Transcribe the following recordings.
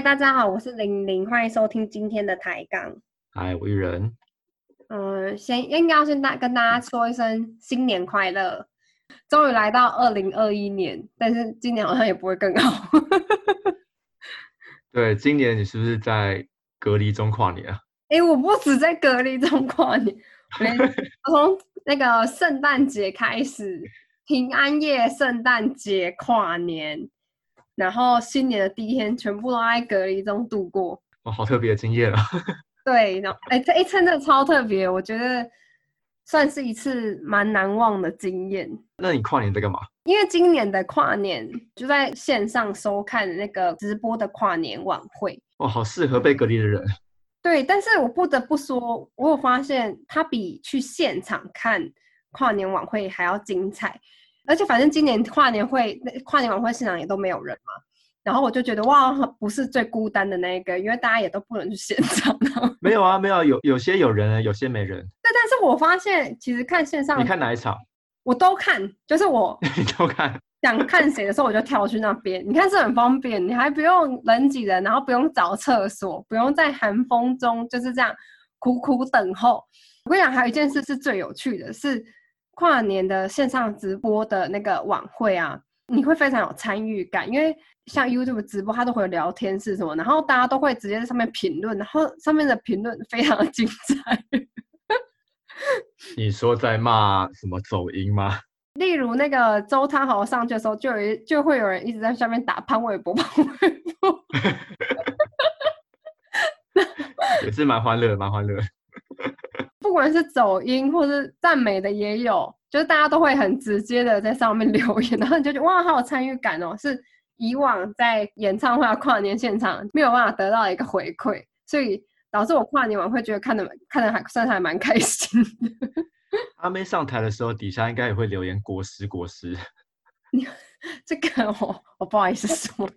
嗨，大家好，我是玲玲，欢迎收听今天的抬杠。嗨，我玉人。嗯，先应该要先大跟大家说一声新年快乐。终于来到二零二一年，但是今年好像也不会更好。对，今年你是不是在隔离中跨年啊？哎，我不止在隔离中跨年，我从那个圣诞节开始，平安夜、圣诞节、跨年，然后新年的第一天，全部都在隔离中度过。哇，好特别的经验啊！对，然后哎，这一次真的超特别，我觉得算是一次蛮难忘的经验。那你跨年在干嘛？因为今年的跨年就在线上收看那个直播的跨年晚会。哇，好适合被隔离的人。对，但是我不得不说，我有发现它比去现场看跨年晚会还要精彩。而且反正今年跨年会、跨年晚会现场也都没有人嘛。然后我就觉得哇，不是最孤单的那一个，因为大家也都不能去现场。没有啊，没有，有有些有人，有些没人。对，但是我发现其实看线上，你看哪一场？我都看，就是我 你都看。想看谁的时候，我就跳去那边。你看是很方便，你还不用人挤人，然后不用找厕所，不用在寒风中就是这样苦苦等候。我跟你讲，还有一件事是最有趣的，是跨年的线上直播的那个晚会啊。你会非常有参与感，因为像 YouTube 直播，它都会有聊天室什么，然后大家都会直接在上面评论，然后上面的评论非常的精彩。你说在骂什么走音吗？例如那个周汤豪上去的时候，就有就会有人一直在下面打潘玮柏，潘玮柏，也是蛮欢乐，蛮欢乐。不管是走音或是赞美的也有。就是大家都会很直接的在上面 留言，然后你就觉得哇，好有参与感哦！是以往在演唱会、跨年现场没有办法得到一个回馈，所以导致我跨年晚会觉得看的看的还算还蛮开心的。阿妹上台的时候，底下应该也会留言“国师国师”。你这个我我不好意思说，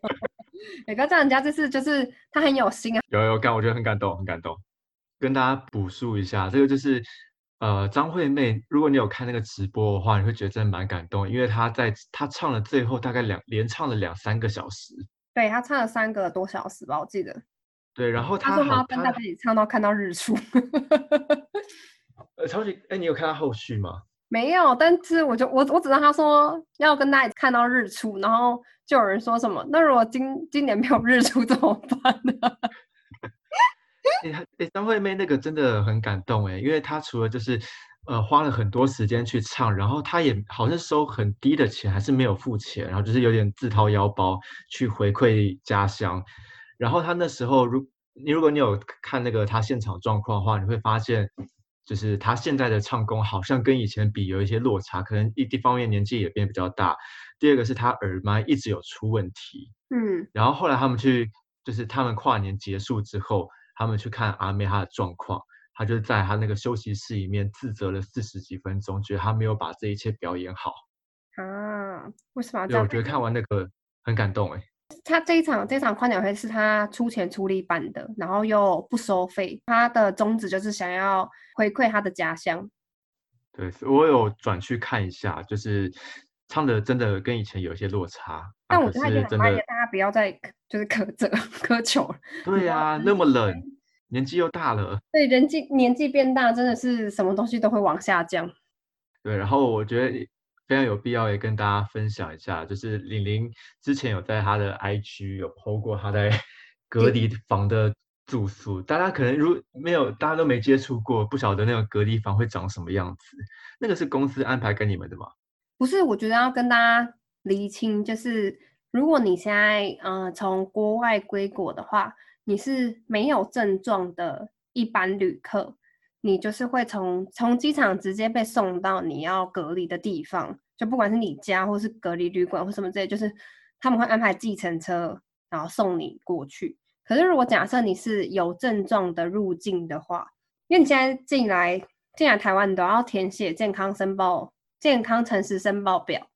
也不要这样，人家这次就是他很有心啊。有有感，我觉得很感动，很感动。跟大家补述一下，这个就是。呃，张惠妹，如果你有看那个直播的话，你会觉得真的蛮感动，因为她在她唱了最后大概两连唱了两三个小时，对她唱了三个多小时吧，我记得。对，然后她说她跟大家一起唱到看到日出。呃，超级，哎，你有看到后续吗？没有，但是我就我我只知道她说要跟大家看到日出，然后就有人说什么，那如果今今年没有日出怎么办呢？哎，哎，张惠妹那个真的很感动哎，因为她除了就是，呃，花了很多时间去唱，然后她也好像收很低的钱，还是没有付钱，然后就是有点自掏腰包去回馈家乡。然后她那时候，如你如果你有看那个她现场状况的话，你会发现，就是她现在的唱功好像跟以前比有一些落差，可能一一方面年纪也变比较大，第二个是她耳麦一直有出问题。嗯，然后后来他们去，就是他们跨年结束之后。他们去看阿妹她的状况，她就在她那个休息室里面自责了四十几分钟，觉得她没有把这一切表演好啊？为什么对？我觉得看完那个很感动哎。他这一场这场宽鸟会是他出钱出力办的，然后又不收费，他的宗旨就是想要回馈他的家乡。对，我有转去看一下，就是唱的真的跟以前有一些落差。但我觉得真的，大家不要再就是苛责苛求了。对呀，那么冷，年纪又大了。对，人纪年纪变大，真的是什么东西都会往下降。对，然后我觉得非常有必要也跟大家分享一下，就是玲玲之前有在她的 IG 有 PO 过她在 隔离房的住宿。大家可能如没有，大家都没接触过，不晓得那个隔离房会长什么样子。那个是公司安排给你们的吗？不是，我觉得要跟大家。厘清就是，如果你现在嗯从国外归国的话，你是没有症状的一般旅客，你就是会从从机场直接被送到你要隔离的地方，就不管是你家或是隔离旅馆或什么之类，就是他们会安排计程车然后送你过去。可是如果假设你是有症状的入境的话，因为你现在进来进来台湾，你都要填写健康申报、健康诚实申报表。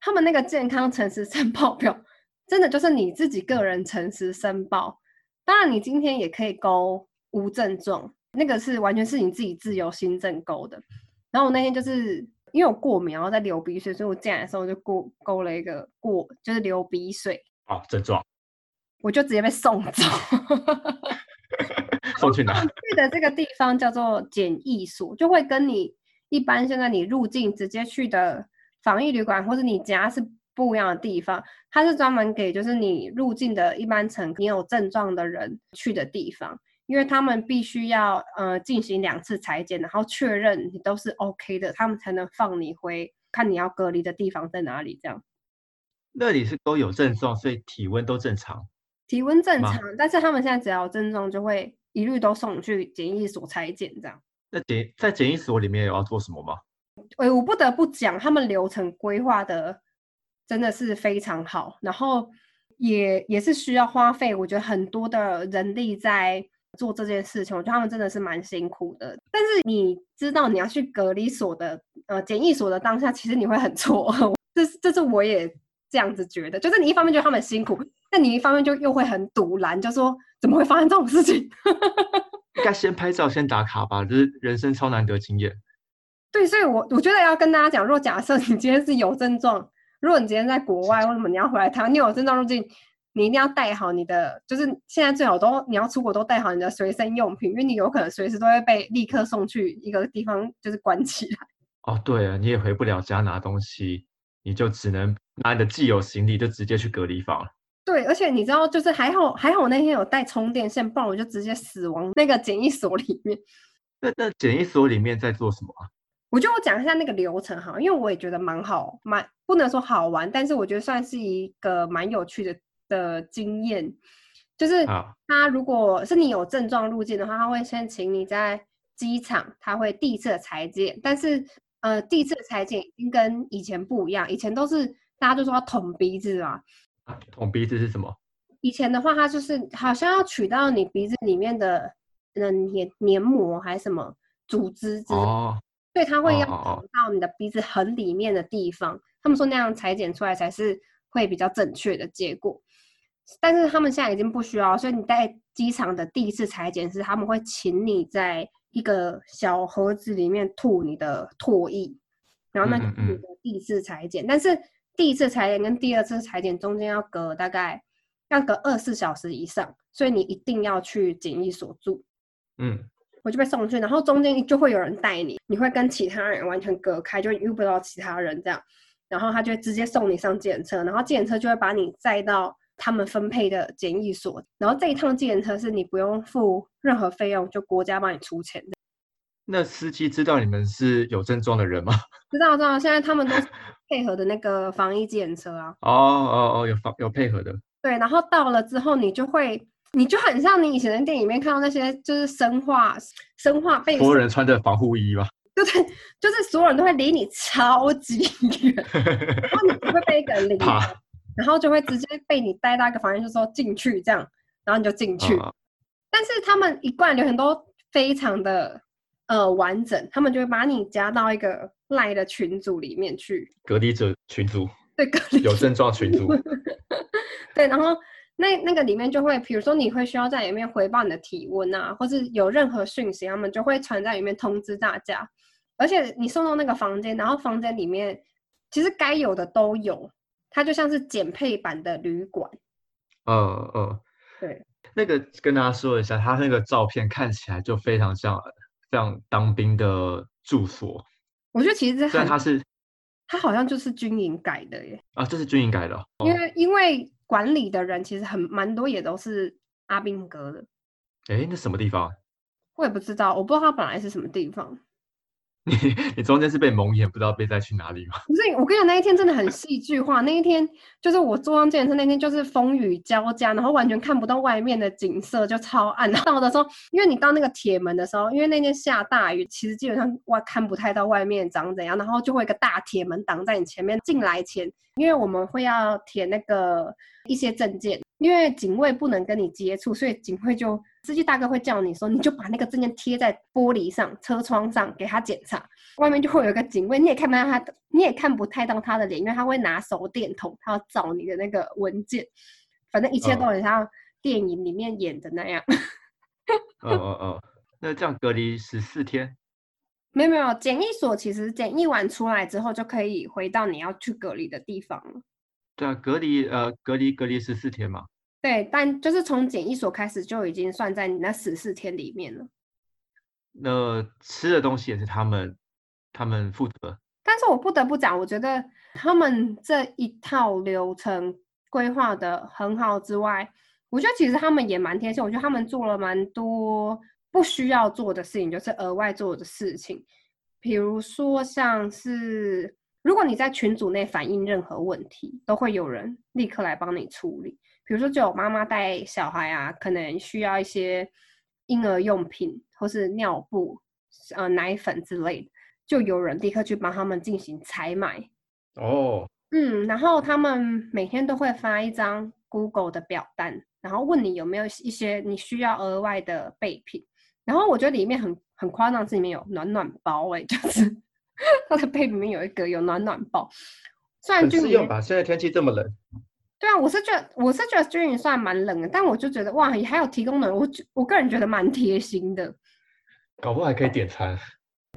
他们那个健康诚实申报表，真的就是你自己个人诚实申报。当然，你今天也可以勾无症状，那个是完全是你自己自由心证勾的。然后我那天就是因为我过敏，然后在流鼻水，所以我进来的时候就勾勾了一个过，就是流鼻水。哦，症状。我就直接被送走。送去哪？去的这个地方叫做检疫所，就会跟你一般现在你入境直接去的防疫旅馆或者你家是不一样的地方。它是专门给就是你入境的一般乘你有症状的人去的地方，因为他们必须要呃进行两次裁剪，然后确认你都是 OK 的，他们才能放你回看你要隔离的地方在哪里。这样，那里是都有症状，所以体温都正常。体温正常，但是他们现在只要有症状就会。一律都送去检疫所裁剪，这样。那检在检疫所里面有要做什么吗？哎，我不得不讲，他们流程规划的真的是非常好，然后也也是需要花费，我觉得很多的人力在做这件事情，我觉得他们真的是蛮辛苦的。但是你知道你要去隔离所的呃检疫所的当下，其实你会很错，这是这是我也这样子觉得，就是你一方面觉得他们辛苦，但你一方面就又会很堵拦，就说。怎么会发生这种事情？应该先拍照，先打卡吧，这是人生超难得经验。对，所以，我我觉得要跟大家讲，如果假设你今天是有症状，如果你今天在国外，为什么你要回来台湾？你有症状入境，你一定要带好你的，就是现在最好都你要出国都带好你的随身用品，因为你有可能随时都会被立刻送去一个地方，就是关起来。哦，对啊，你也回不了家拿东西，你就只能拿你的既有行李，就直接去隔离房了。对，而且你知道，就是还好，还好我那天有带充电线，不然我就直接死亡那个检疫所里面。那那检疫所里面在做什么啊？我就讲一下那个流程哈，因为我也觉得蛮好，蛮不能说好玩，但是我觉得算是一个蛮有趣的的经验。就是他如果是你有症状入境的话，他会先请你在机场，他会第一次裁剪，但是呃，第一次裁剪已经跟以前不一样，以前都是大家都说要捅鼻子嘛。捅鼻子是什么？以前的话，它就是好像要取到你鼻子里面的嗯黏黏膜还是什么组织之，哦，对，它会要捅到你的鼻子很里面的地方。他们说那样裁剪出来才是会比较正确的结果。但是他们现在已经不需要，所以你在机场的第一次裁剪是他们会请你在一个小盒子里面吐你的唾液，然后那就是你的第一次裁剪，但是。第一次裁剪跟第二次裁剪中间要隔大概要隔二十四小时以上，所以你一定要去检疫所住。嗯，我就被送去，然后中间就会有人带你，你会跟其他人完全隔开，就遇不到其他人这样。然后他就直接送你上检车，然后检车就会把你载到他们分配的检疫所。然后这一趟检车是你不用付任何费用，就国家帮你出钱的。那司机知道你们是有症状的人吗？知道，知道。现在他们都配合的那个防疫检测啊。哦哦哦，有防有配合的。对，然后到了之后，你就会，你就很像你以前在电影里面看到那些，就是生化生化被所有人穿着防护衣吧？对对，就是所有人都会离你超级远，然后你会被一个人 领，然后就会直接被你带到一个房间，就说进去这样，然后你就进去。但是他们一贯流程都非常的。呃，完整，他们就会把你加到一个赖的群组里面去，隔离者群组，对，隔离有症状群组，对，然后那那个里面就会，比如说你会需要在里面回报你的体温啊，或是有任何讯息，他们就会传在里面通知大家。而且你送到那个房间，然后房间里面其实该有的都有，它就像是减配版的旅馆。嗯嗯，对，那个跟大家说一下，他那个照片看起来就非常像。像当兵的住所，我觉得其实虽然他是，它好像就是军营改的耶。啊，这是军营改的。因为因为管理的人其实很蛮多，也都是阿兵哥的。哎，那什么地方？我也不知道，我不知道它本来是什么地方。你你中间是被蒙眼，不知道被带去哪里吗？不是，我跟你讲，那一天真的很戏剧化。那一天就是我坐上健身那天，就是风雨交加，然后完全看不到外面的景色，就超暗。到的时候，因为你到那个铁门的时候，因为那天下大雨，其实基本上外看不太到外面长怎样，然后就会一个大铁门挡在你前面。进来前，因为我们会要填那个一些证件。因为警卫不能跟你接触，所以警卫就司机大哥会叫你说，你就把那个证件贴在玻璃上、车窗上给他检查。外面就会有一个警卫，你也看不到他，你也看不太到他的脸，因为他会拿手电筒，他要找你的那个文件。反正一切都很像电影里面演的那样。哦哦哦，那这样隔离十四天？没有没有，检疫所其实检疫完出来之后就可以回到你要去隔离的地方了。对啊，隔离呃，隔离隔离十四天嘛。对，但就是从检疫所开始就已经算在你那十四天里面了。那吃的东西也是他们他们负责。但是我不得不讲，我觉得他们这一套流程规划的很好之外，我觉得其实他们也蛮贴心。我觉得他们做了蛮多不需要做的事情，就是额外做的事情。比如说像是，如果你在群组内反映任何问题，都会有人立刻来帮你处理。比如说，就有妈妈带小孩啊，可能需要一些婴儿用品或是尿布、呃奶粉之类的。就有人立刻去帮他们进行采买哦，嗯，然后他们每天都会发一张 Google 的表单，然后问你有没有一些你需要额外的备品。然后我觉得里面很很夸张，是里面有暖暖包哎，就是 它的备品里面有一个有暖暖包，算适用吧？现在天气这么冷。对啊，我是觉得我是觉得军营算蛮冷的，但我就觉得哇，也还有提供的，我我个人觉得蛮贴心的。搞不好还可以点餐。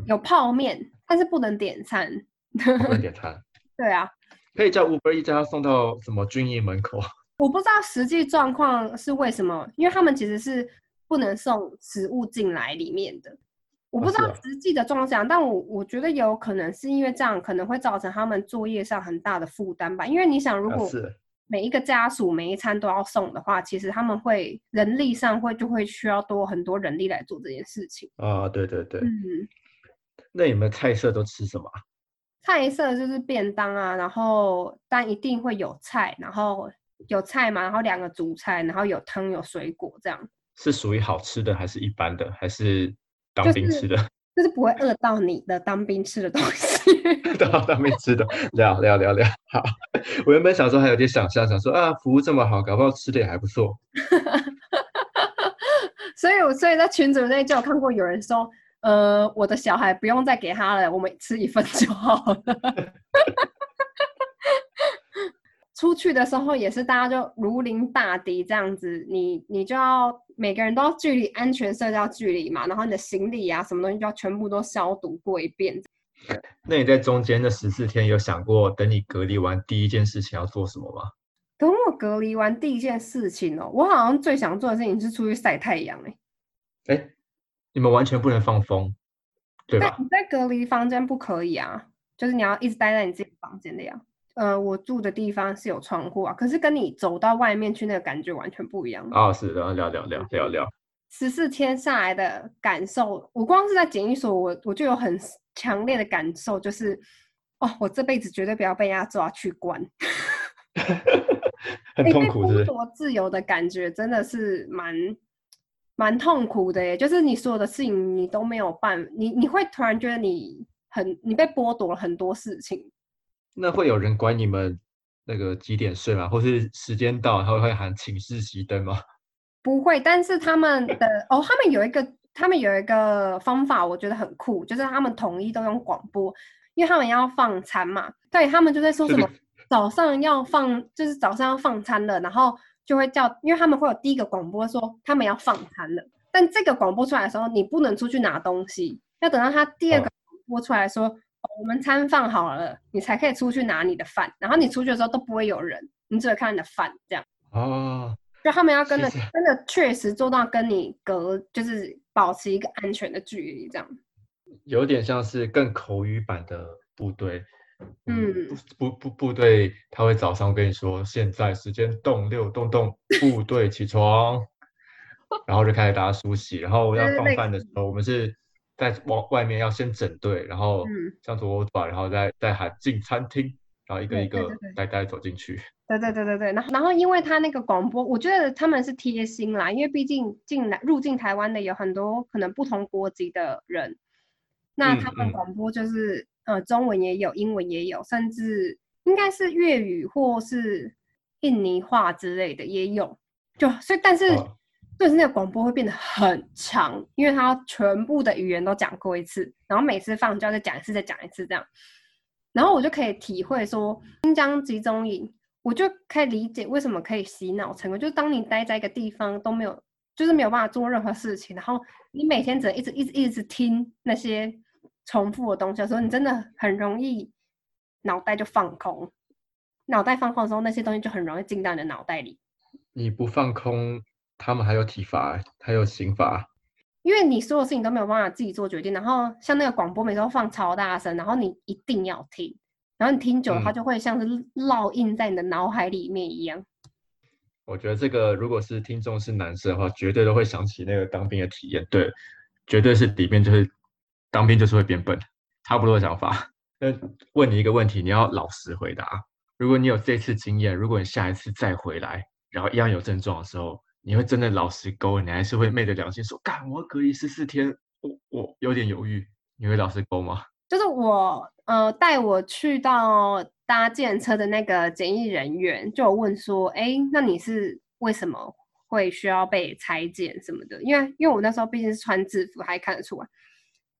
有泡面，但是不能点餐。不能点 餐。对啊，可以叫 Uber 一家送到什么军营门口？我不知道实际状况是为什么，因为他们其实是不能送食物进来里面的。我不知道实际的状况怎样，但我我觉得有可能是因为这样可能会造成他们作业上很大的负担吧。因为你想，如果每一个家属每一餐都要送的话，其实他们会人力上会就会需要多很多人力来做这件事情。啊，对对对，嗯。那你们菜色都吃什么？菜色就是便当啊，然后但一定会有菜，然后有菜嘛，然后两个主菜，然后有汤有水果，这样是属于好吃的还是一般的，还是当兵吃的？就是不会饿到你的当兵吃的东西。当当兵吃的，聊聊聊聊。好，我原本想说还有点想象，想说啊，服务这么好，搞不好吃的也还不错。所以，我所以在群组内就有看过有人说。呃，我的小孩不用再给他了，我们吃一份就好了。出去的时候也是，大家就如临大敌这样子，你你就要每个人都要距离安全社交距离嘛，然后你的行李啊什么东西就要全部都消毒过一遍。那你在中间的十四天有想过，等你隔离完第一件事情要做什么吗？等我隔离完第一件事情哦，我好像最想做的事情是出去晒太阳哎。哎。你们完全不能放风，对吧？你在隔离房间不可以啊，就是你要一直待在你自己房间的呀。呃，我住的地方是有窗户啊，可是跟你走到外面去那个感觉完全不一样。哦，是的，聊聊聊聊聊。十四天下来的感受，我光是在检疫所，我我就有很强烈的感受，就是哦，我这辈子绝对不要被人家抓去关 很痛苦，是多自由的感觉，真的是蛮。蛮痛苦的耶，就是你所有的事情你都没有办，你你会突然觉得你很你被剥夺了很多事情。那会有人管你们那个几点睡吗？或是时间到他会喊寝室熄灯吗？不会，但是他们的哦，他们有一个他们有一个方法，我觉得很酷，就是他们统一都用广播，因为他们要放餐嘛，对他们就在说什么早上要放，就是早上要放餐了，然后。就会叫，因为他们会有第一个广播说他们要放餐了，但这个广播出来的时候，你不能出去拿东西，要等到他第二个播出来说我们餐放好了，你才可以出去拿你的饭。然后你出去的时候都不会有人，你只会看你的饭这样。哦，就他们要跟着真的确实做到跟你隔，就是保持一个安全的距离这样。有点像是更口语版的部队。嗯，部部部队他会早上跟你说，现在时间动六动动，部队起床，然后就开始大家梳洗，然后要放饭的时候，我们是在往外面要先整队，然后向左转，然后再再喊进餐厅，然后一个一个呆呆走进去。对对对对对，然后然后因为他那个广播，我觉得他们是贴心啦，因为毕竟进来入境台湾的有很多可能不同国籍的人，那他们广播就是。呃，中文也有，英文也有，甚至应该是粤语或是印尼话之类的也有。就所以，但是就是那个广播会变得很长，因为它全部的语言都讲过一次，然后每次放就要再讲一次，再讲一次这样。然后我就可以体会说，新疆集中营，我就可以理解为什么可以洗脑成功，就是当你待在一个地方都没有，就是没有办法做任何事情，然后你每天只能一直一直一直听那些。重复的东西，的时候你真的很容易脑袋就放空，脑袋放空的时候，那些东西就很容易进到你的脑袋里，你不放空，他们还有体罚，还有刑罚。因为你所有事情都没有办法自己做决定，然后像那个广播每次都放超大声，然后你一定要听，然后你听久了，它就会像是烙印在你的脑海里面一样。我觉得这个如果是听众是男生的话，绝对都会想起那个当兵的体验。对，绝对是里面就是当兵就是会变笨，差不多的想法。那问你一个问题，你要老实回答。如果你有这次经验，如果你下一次再回来，然后一样有症状的时候。你会真的老实勾，你还是会昧着良心说，干我隔离十四天，我我有点犹豫。你会老实勾吗？就是我呃带我去到搭建车的那个检疫人员就有问说，哎，那你是为什么会需要被裁剪什么的？因为因为我那时候毕竟是穿制服，还看得出来。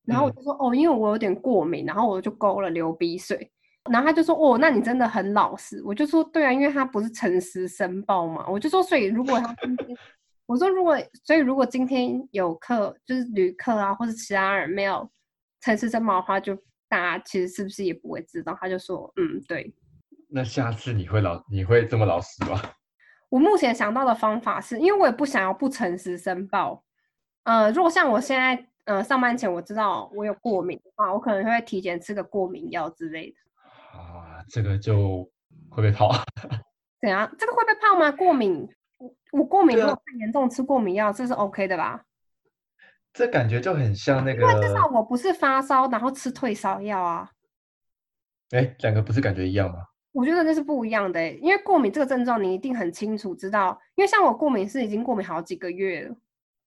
然后我就说，哦，因为我有点过敏，然后我就勾了流鼻水。然后他就说：“哦，那你真的很老实。”我就说：“对啊，因为他不是诚实申报嘛。”我就说：“所以如果他今天，我说如果，所以如果今天有客就是旅客啊，或者其他人没有诚实申报的话，就大家其实是不是也不会知道？”他就说：“嗯，对。”那下次你会老你会这么老实吗？我目前想到的方法是因为我也不想要不诚实申报。呃，如果像我现在呃上班前我知道我有过敏的话，我可能会提前吃个过敏药之类的。啊，这个就会被泡。怎样？这个会被泡吗？过敏？我我过敏如果太严重，吃过敏药这是 OK 的吧？这感觉就很像那个。因为至少我不是发烧，然后吃退烧药啊。哎，两个不是感觉一样吗？我觉得那是不一样的，因为过敏这个症状你一定很清楚知道，因为像我过敏是已经过敏好几个月了，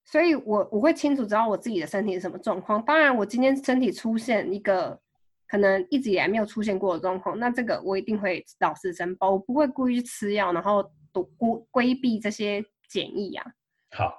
所以我我会清楚知道我自己的身体是什么状况。当然，我今天身体出现一个。可能一直以来没有出现过的状况，那这个我一定会老实申报，我不会故意去吃药，然后躲规规避这些检疫啊。好，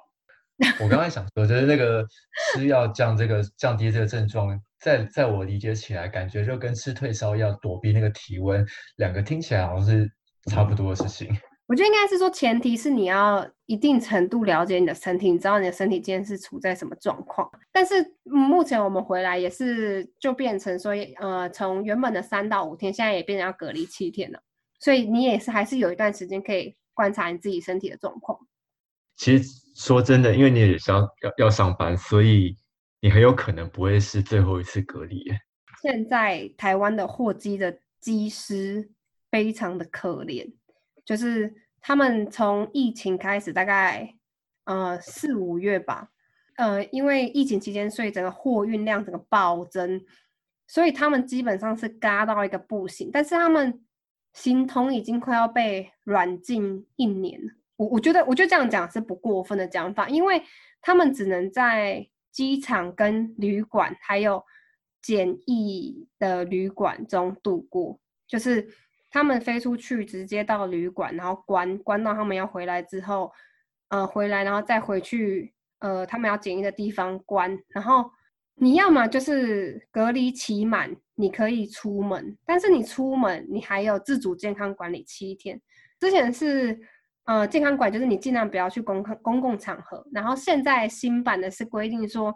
我刚才想说，就是那个吃药降这个降低这个症状，在在我理解起来，感觉就跟吃退烧药躲避那个体温，两个听起来好像是差不多的事情。我觉得应该是说，前提是你要一定程度了解你的身体，你知道你的身体今天是处在什么状况。但是目前我们回来也是就变成说，呃，从原本的三到五天，现在也变成要隔离七天了。所以你也是还是有一段时间可以观察你自己身体的状况。其实说真的，因为你也是要要要上班，所以你很有可能不会是最后一次隔离。现在台湾的货机的机师非常的可怜。就是他们从疫情开始，大概呃四五月吧，呃，因为疫情期间，所以整个货运量整个暴增，所以他们基本上是嘎到一个不行。但是他们形同已经快要被软禁一年了。我我觉得，我觉得这样讲是不过分的讲法，因为他们只能在机场跟旅馆还有简易的旅馆中度过，就是。他们飞出去，直接到旅馆，然后关关到他们要回来之后，呃，回来然后再回去，呃，他们要检疫的地方关。然后你要么就是隔离期满，你可以出门，但是你出门你还有自主健康管理七天。之前是呃健康管，就是你尽量不要去公共公共场合。然后现在新版的是规定说，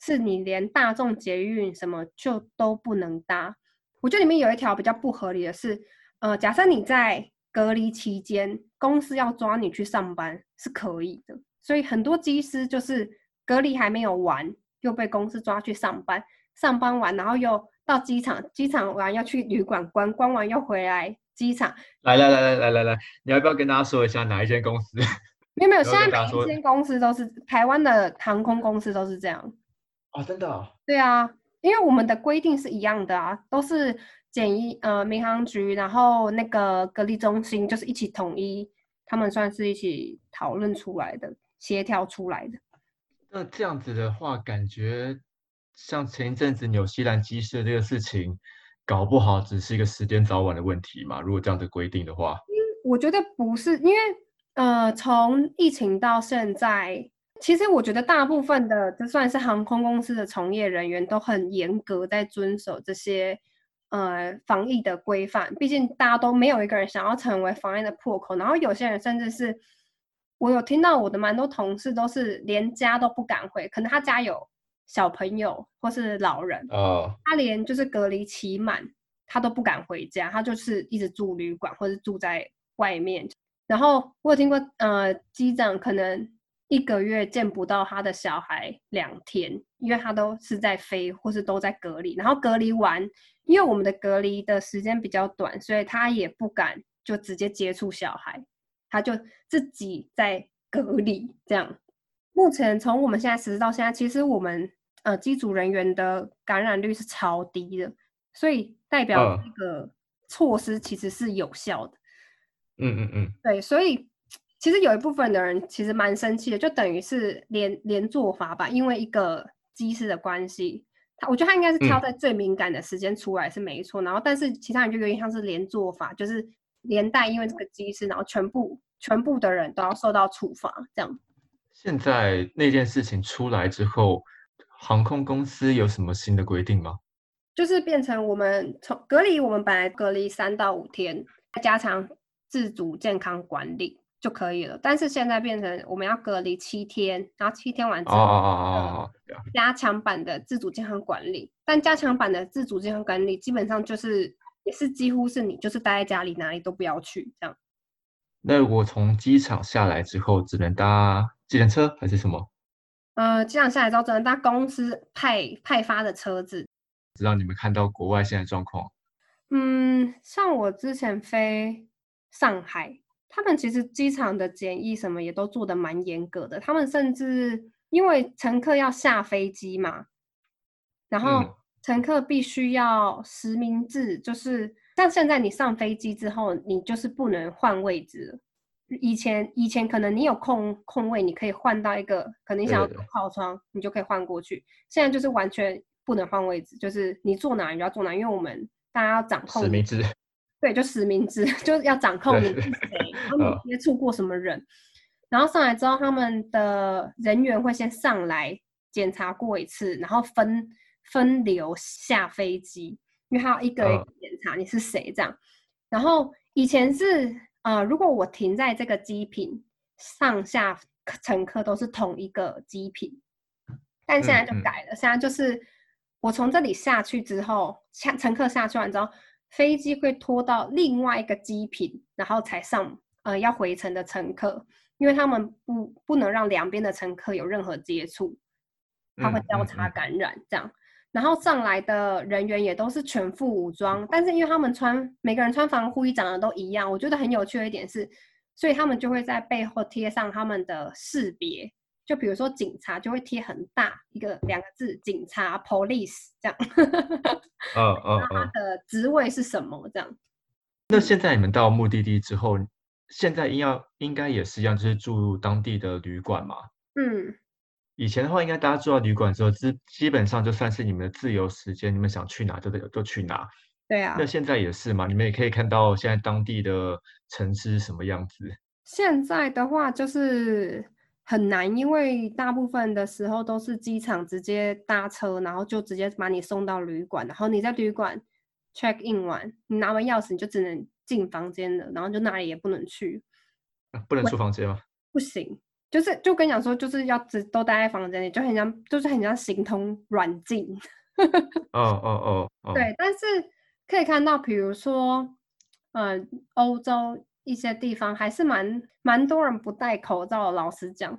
是你连大众捷运什么就都不能搭。我觉得里面有一条比较不合理的是。呃，假设你在隔离期间，公司要抓你去上班是可以的，所以很多机师就是隔离还没有完，又被公司抓去上班，上班完然后又到机场，机场完要去旅馆关，关完又回来机场。来来来来来来来，你要不要跟大家说一下哪一间公司？没 有没有，现在每一间公司都是台湾的航空公司都是这样。哦，真的？对啊，因为我们的规定是一样的啊，都是。检疫呃，民航局，然后那个隔离中心就是一起统一，他们算是一起讨论出来的，协调出来的。那这样子的话，感觉像前一阵子纽西兰机师这个事情，搞不好只是一个时间早晚的问题嘛？如果这样的规定的话，我觉得不是，因为呃，从疫情到现在，其实我觉得大部分的就算是航空公司的从业人员都很严格在遵守这些。呃，防疫的规范，毕竟大家都没有一个人想要成为防疫的破口。然后有些人甚至是，我有听到我的蛮多同事都是连家都不敢回，可能他家有小朋友或是老人，哦，他连就是隔离期满，他都不敢回家，他就是一直住旅馆或者住在外面。然后我有听过，呃，机长可能一个月见不到他的小孩两天，因为他都是在飞或是都在隔离。然后隔离完，因为我们的隔离的时间比较短，所以他也不敢就直接接触小孩，他就自己在隔离这样。目前从我们现在实施到现在，其实我们呃机组人员的感染率是超低的，所以代表这个措施其实是有效的。嗯嗯嗯，对，所以其实有一部分的人其实蛮生气的，就等于是连连做法吧，因为一个机师的关系，他我觉得他应该是挑在最敏感的时间出来是没错，然后但是其他人就有点像是连做法，就是连带因为这个机师，然后全部全部的人都要受到处罚这样。现在那件事情出来之后，航空公司有什么新的规定吗？就是变成我们从隔离，我们本来隔离三到五天，加强自主健康管理就可以了。但是现在变成我们要隔离七天，然后七天完之后，加强版的自主健康管理。但加强版的自主健康管理基本上就是也是几乎是你就是待在家里，哪里都不要去这样。那如果从机场下来之后，只能搭。计程车还是什么？呃，机场下来之后只能搭公司派派发的车子。知道你们看到国外现在状况？嗯，像我之前飞上海，他们其实机场的检疫什么也都做的蛮严格的。他们甚至因为乘客要下飞机嘛，然后乘客必须要实名制，就是像现在你上飞机之后，你就是不能换位置。以前以前可能你有空空位，你可以换到一个，可能你想要靠窗，你就可以换过去。现在就是完全不能换位置，就是你坐哪你就要坐哪，因为我们大家要掌控实名制。对，就实名制，就是要掌控你是谁，然后你接触过什么人，然后上来之后，他们的人员会先上来检查过一次，然后分分流下飞机，因为他要一个一个检查你是谁这样。然后以前是。呃，如果我停在这个机坪，上下乘客都是同一个机坪，但现在就改了，现在就是我从这里下去之后，下乘客下去完之后，飞机会拖到另外一个机坪，然后才上呃要回程的乘客，因为他们不不能让两边的乘客有任何接触，他会交叉感染这样。然后上来的人员也都是全副武装，但是因为他们穿每个人穿防护衣长得都一样，我觉得很有趣的一点是，所以他们就会在背后贴上他们的识别，就比如说警察就会贴很大一个两个字“警察 ”（police） 这样。嗯 嗯他的职位是什么？这样。那现在你们到目的地之后，现在应要应该也是一样，就是住当地的旅馆嘛？嗯。以前的话，应该大家住到旅馆之后，基基本上就算是你们的自由时间，你们想去哪就得就去哪。对啊。那现在也是嘛？你们也可以看到现在当地的城市什么样子。现在的话就是很难，因为大部分的时候都是机场直接搭车，然后就直接把你送到旅馆，然后你在旅馆 check in 完，你拿完钥匙你就只能进房间了，然后就哪里也不能去。不能出房间吗？不行。就是就跟你讲说，就是要只都待在房间里，就很像，就是很像形同软禁。哦哦哦。对，但是可以看到，比如说，嗯，欧洲一些地方还是蛮蛮多人不戴口罩的。老实讲，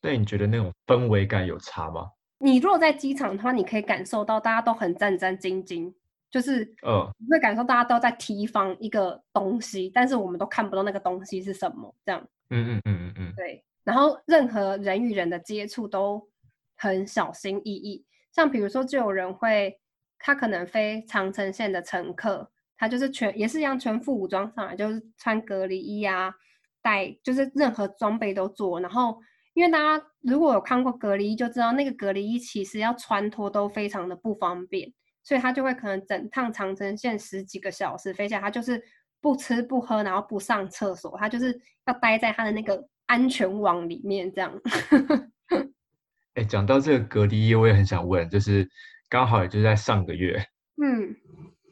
对，你觉得那种氛围感有差吗？你如果在机场的话，你可以感受到大家都很战战兢兢，就是嗯，你会感受大家都在提防一个东西，但是我们都看不到那个东西是什么，这样。嗯嗯嗯嗯嗯。对。然后任何人与人的接触都很小心翼翼，像比如说，就有人会，他可能飞长城线的乘客，他就是全也是一样全副武装上来，就是穿隔离衣啊，带就是任何装备都做。然后，因为大家如果有看过隔离衣，就知道那个隔离衣其实要穿脱都非常的不方便，所以他就会可能整趟长城线十几个小时飞下来，他就是不吃不喝，然后不上厕所，他就是要待在他的那个。安全网里面这样。哎，讲到这个隔离衣，我也很想问，就是刚好也就在上个月，嗯，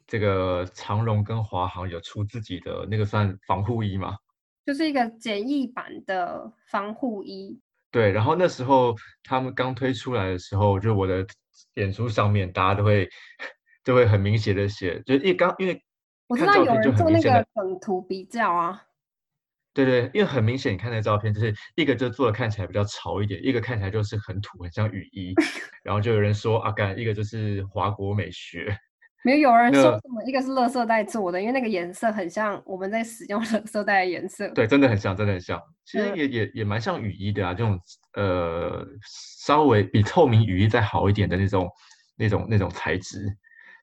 这个长荣跟华航有出自己的那个算防护衣吗？就是一个简易版的防护衣。对，然后那时候他们刚推出来的时候，就我的演出上面，大家都会都会很明显的写，就一刚因为我知道有人做那个梗图比较啊。对对，因为很明显，你看那照片，就是一个就做的看起来比较潮一点，一个看起来就是很土，很像雨衣。然后就有人说啊，干一个就是华国美学。没有有人说什么，一个是乐色袋做的，因为那个颜色很像我们在使用 乐色袋的颜色。对，真的很像，真的很像。其实也也也蛮像雨衣的啊，这种呃稍微比透明雨衣再好一点的那种那种那种材质，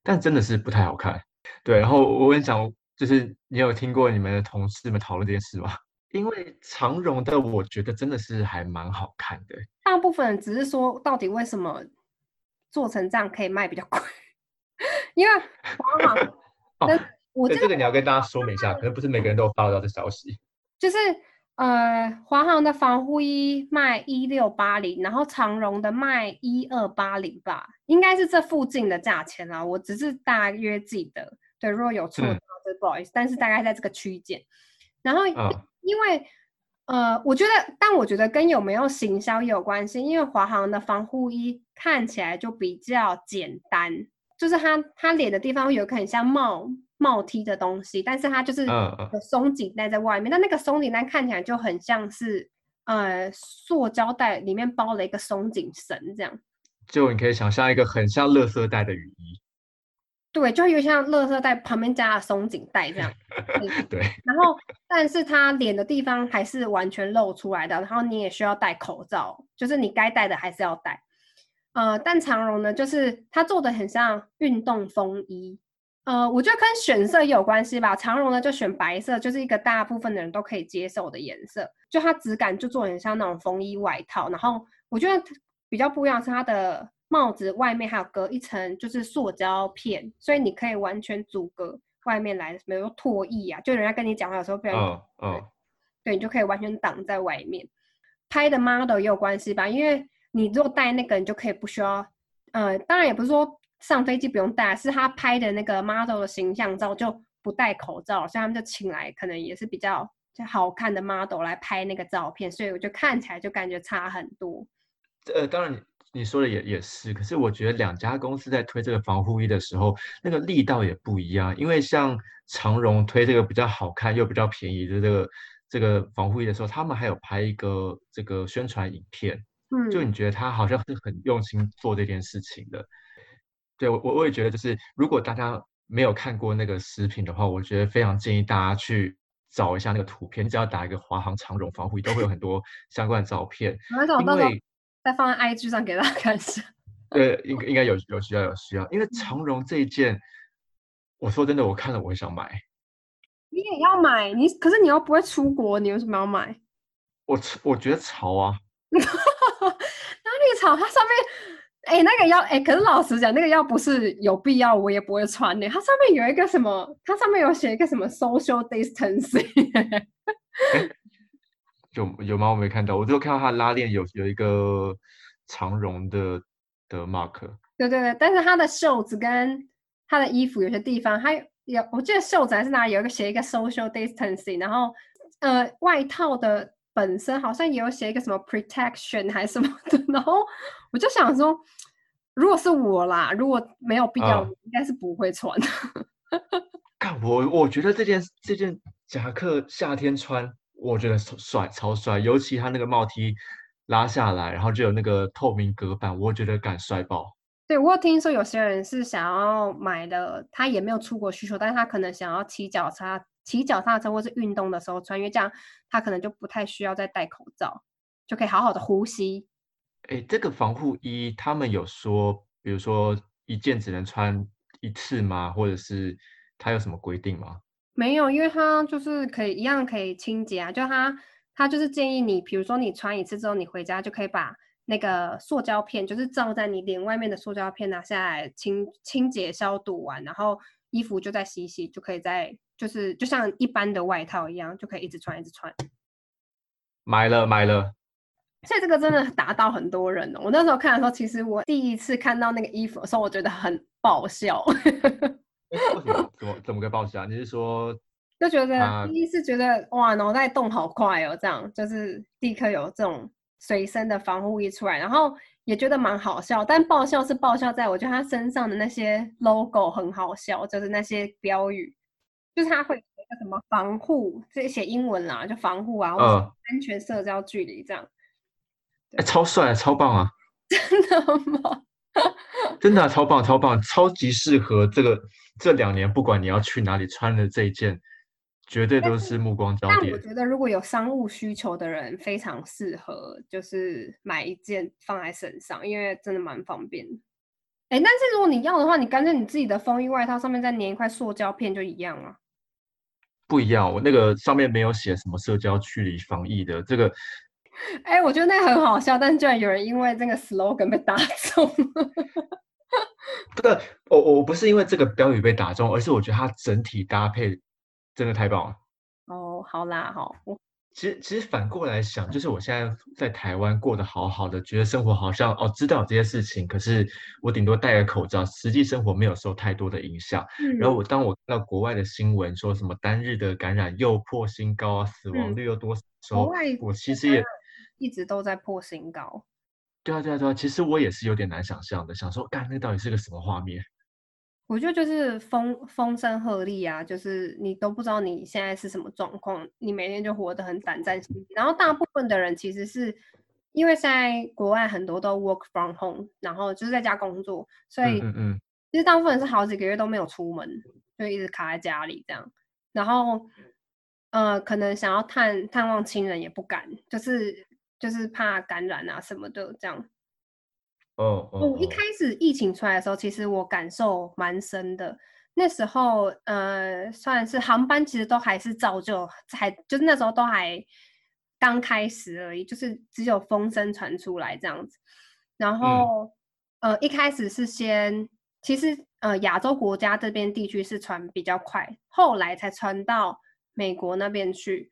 但真的是不太好看。对，然后我跟你讲，就是你有听过你们的同事们讨论这件事吗？因为长绒的，我觉得真的是还蛮好看的。大部分只是说，到底为什么做成这样可以卖比较贵？因为华 航，我这个你要跟大家说明一下，可能不是每个人都发到这消息。就是呃，华航的防护衣卖一六八零，然后长绒的卖一二八零吧，应该是这附近的价钱啦。我只是大约记得，对，如果有错的话，不好意思，但是大概在这个区间。然后因为呃，我觉得，但我觉得跟有没有行销也有关系，因为华航的防护衣看起来就比较简单。就是它，它脸的地方有一个很像帽帽梯的东西，但是它就是有松紧带在外面。但那个松紧带看起来就很像是呃塑胶袋里面包了一个松紧绳这样。就你可以想象一个很像乐色袋的雨衣。对，就有像乐色袋旁边加了松紧带这样。对。然后，但是它脸的地方还是完全露出来的，然后你也需要戴口罩，就是你该戴的还是要戴。呃，但长绒呢，就是它做的很像运动风衣，呃，我觉得跟选色也有关系吧。长绒呢就选白色，就是一个大部分的人都可以接受的颜色，就它质感就做很像那种风衣外套。然后我觉得比较不一样是它的帽子外面还有隔一层就是塑胶片，所以你可以完全阻隔外面来，比如说唾液啊，就人家跟你讲话有时候不要，嗯，对，你就可以完全挡在外面。拍的 model 也有关系吧，因为。你如果戴那个，你就可以不需要，呃，当然也不是说上飞机不用戴，是他拍的那个 model 的形象照就不戴口罩，所以他们就请来可能也是比较好看的 model 来拍那个照片，所以我就看起来就感觉差很多。呃，当然你你说的也也是，可是我觉得两家公司在推这个防护衣的时候，那个力道也不一样，因为像长荣推这个比较好看又比较便宜的这个这个防护衣的时候，他们还有拍一个这个宣传影片。就你觉得他好像是很用心做这件事情的，对我我我也觉得，就是如果大家没有看过那个视频的话，我觉得非常建议大家去找一下那个图片，你只要打一个华航长绒防护衣，都会有很多相关的照片。因为再放在 IG 上给大家看一下。对，应 应该有有需要有需要，因为长绒这一件，我说真的，我看了我会想买。你也要买？你可是你又不会出国，你为什么要买？我我觉得潮啊。它上面，哎，那个要，哎，可是老实讲，那个要不是有必要，我也不会穿的。它上面有一个什么？它上面有写一个什么 social distancing？有有吗？我没看到，我就看到它拉链有有一个长绒的的 mark。对对对，但是它的袖子跟它的衣服有些地方，它有，我记得袖子还是哪里有一个写一个 social distancing，然后呃，外套的。本身好像也有写一个什么 protection 还是什么的，然后我就想说，如果是我啦，如果没有必要，应该是不会穿的。看我，我觉得这件这件夹克夏天穿，我觉得帅，超帅，尤其他那个帽 T 拉下来，然后就有那个透明隔板，我觉得敢帅爆。对我有听说有些人是想要买的，他也没有出国需求，但是他可能想要骑脚踏。骑脚踏车或是运动的时候穿，因为这样他可能就不太需要再戴口罩，就可以好好的呼吸。哎，这个防护衣他们有说，比如说一件只能穿一次吗？或者是它有什么规定吗？没有，因为它就是可以一样可以清洁啊。就它它就是建议你，比如说你穿一次之后，你回家就可以把那个塑胶片，就是罩在你脸外面的塑胶片拿下来清清洁消毒完，然后衣服就再洗洗，就可以再。就是就像一般的外套一样，就可以一直穿一直穿。买了买了，所以这个真的打到很多人哦。我那时候看的时候，其实我第一次看到那个衣服的时候，我觉得很爆笑。怎么怎么个爆笑？你是说 就觉得第一次觉得哇，脑袋动好快哦，这样就是立刻有这种随身的防护衣出来，然后也觉得蛮好笑。但爆笑是爆笑在我觉得他身上的那些 logo 很好笑，就是那些标语。就是它会有一什么防护，这写英文啦，就防护啊，或嗯者安全社交距离这样。哎，超帅，超棒啊！真的吗？真的啊、超棒，超棒，超级适合这个这两年，不管你要去哪里，穿的这一件绝对都是目光焦点但我。觉得如果有商务需求的人，非常适合就是买一件放在身上，因为真的蛮方便的。哎，但是如果你要的话，你干脆你自己的风衣外套上面再粘一块塑胶片就一样啊。不一样，我那个上面没有写什么社交距离防疫的，这个 哎，我觉得那个很好笑，但是居然有人因为这个 slogan 被打中 了。这个我我不是因为这个标语被打中，而是我觉得它整体搭配真的太棒了。哦，好啦，好，我其实其实反过来想，就是我现在在台湾过得好好的，觉得生活好像哦知道这些事情，可是我顶多戴个口罩，实际生活没有受太多的影响。然后嗯我当我看到国外的新闻说什么单日的感染又破新高啊，死亡嗯率又多少的时候，我其实也一直都在破新高。对啊对啊对啊，其实我也是有点难想象的，想说干那到底是个什么画面？我觉得就是风风声鹤唳啊，就是你都不知道你现在是什么状况，你每天就活得很胆战心惊。然后大部分的人其实是因为现在国外很多都 work from home，然后就是在家工作，所以嗯嗯嗯，其实大部分人是好几个月都没有出门，就一直卡在家里这样。然后呃，可能想要探探望亲人也不敢，就是就是怕感染啊什么的这样。哦哦我一哦开始疫情出来的时候，其实我感受蛮深的。那时候，呃，算是航班其实都还是照旧，还就是那时候都还刚开始而已，就是只有风声传出来这样子。然后，呃，一开始是先，其实呃，亚洲国家这边地区是传比较快，后来才传到美国那边去。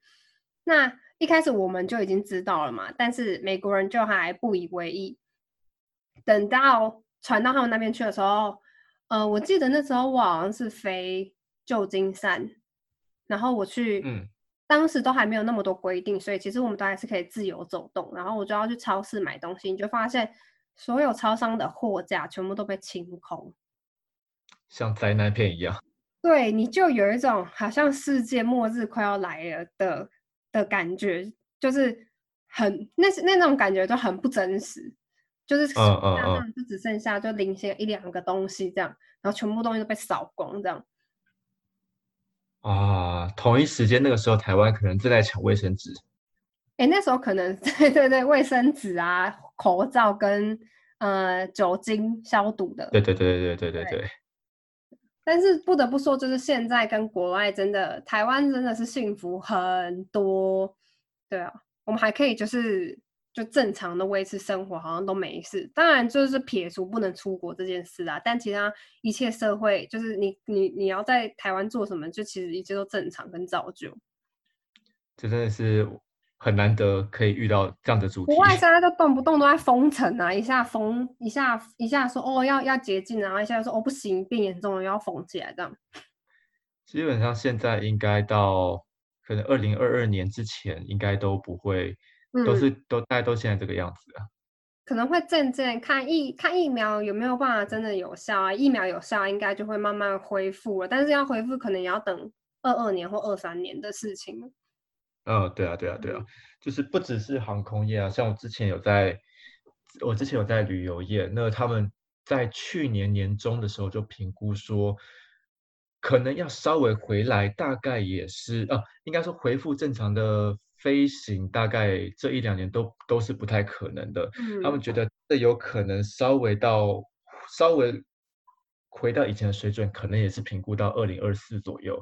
那一开始我们就已经知道了嘛，但是美国人就还不以为意。等到传到他们那边去的时候，呃，我记得那时候我好像是飞旧金山，然后我去，嗯当时都还没有那么多规定，所以其实我们都还是可以自由走动。然后我就要去超市买东西，你就发现所有超商的货架全部都被清空。像灾难片一样。对，你就有一种好像世界末日快要来了的的感觉，就是很那是那种感觉就很不真实，就是就只剩下就零星一两个东西这样，然后全部东西都被扫光这样。啊，同一时间那个时候，台湾可能正在抢卫生纸。哎，那时候可能 对对对，卫生纸啊、口罩跟呃酒精消毒的，对对对对对对对。但是不得不说，就是现在跟国外真的，台湾真的是幸福很多。对啊，我们还可以就是就正常的维持生活，好像都没事。当然就是撇除不能出国这件事啊，但其他一切社会，就是你你你要在台湾做什么，就其实一切都正常跟造就。这真的是很难得可以遇到这样的主题国。外现在都动不动都在封城啊，一下封一下一下说哦要要解禁啊，然后一下又说哦不行变严重了要封起来这样。基本上现在应该到可能二零二二年之前，应该都不会，都嗯是都大家都现在这个样子啊。可能会渐渐看疫看疫苗有没有办法真的有效啊，疫苗有效应该就会慢慢恢复了，但是要恢复可能也要等二二年或二三年的事情了。嗯，对啊，对啊，对啊，就是不只是航空业啊，像我之前有在，我之前有在旅游业，那他们在去年年中的时候就评估说，可能要稍微回来，大概也是啊，应该说恢复正常的飞行，大概这一两年都都是不太可能的。他们嗯，觉得这有可能稍微到稍微回到以前的水准，可能也是评估到二零二四左右。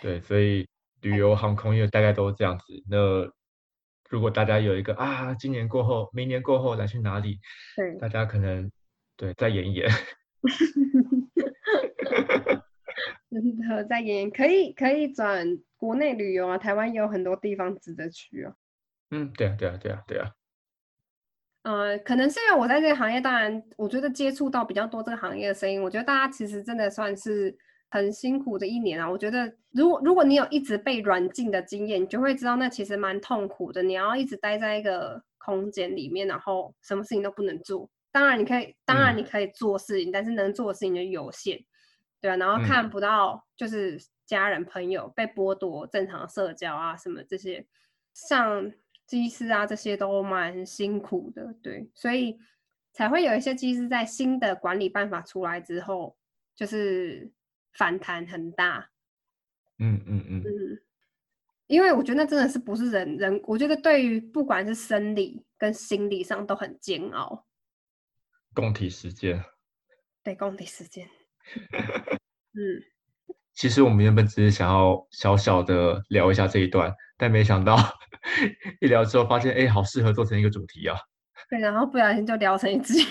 对，所以旅游航空业大概都是这样子。那如果大家有一个啊，今年过后、明年过后来去哪里，对，大家可能对再演一演。真的在演可以可以转国内旅游啊，台湾也有很多地方值得去哦。嗯，对啊，对啊，对啊，对啊。呃，可能是因为我在这个行业，当然我觉得接触到比较多这个行业的声音，我觉得大家其实真的算是很辛苦的一年啊。我觉得如果如果你有一直被软禁的经验，你就会知道那其实蛮痛苦的。你要一直待在一个空间里面，然后什么事情都不能做。当然你可以，当然嗯你可以做事情，但是能做的事情就有限，对啊。然后嗯看不到就是家人朋友被剥夺正常社交啊，什么这些，像机师啊这些都蛮辛苦的，对，所以才会有一些机师在新的管理办法出来之后，就是反弹很大。嗯嗯嗯嗯，因为我觉得那真的是不是人人，我觉得对于不管是生理跟心理上都很煎熬。共体时间，对，共体时间。嗯，其实我们原本只是想要小小的聊一下这一段，但没想到 一聊之后发现，哎，好适合做成一个主题啊。对，然后不小心就聊成一集。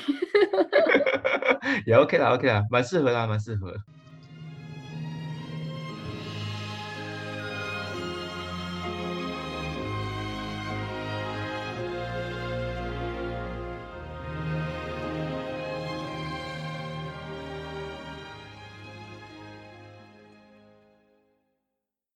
也 OK 啦，OK 啦，蛮适合啦，蛮适合。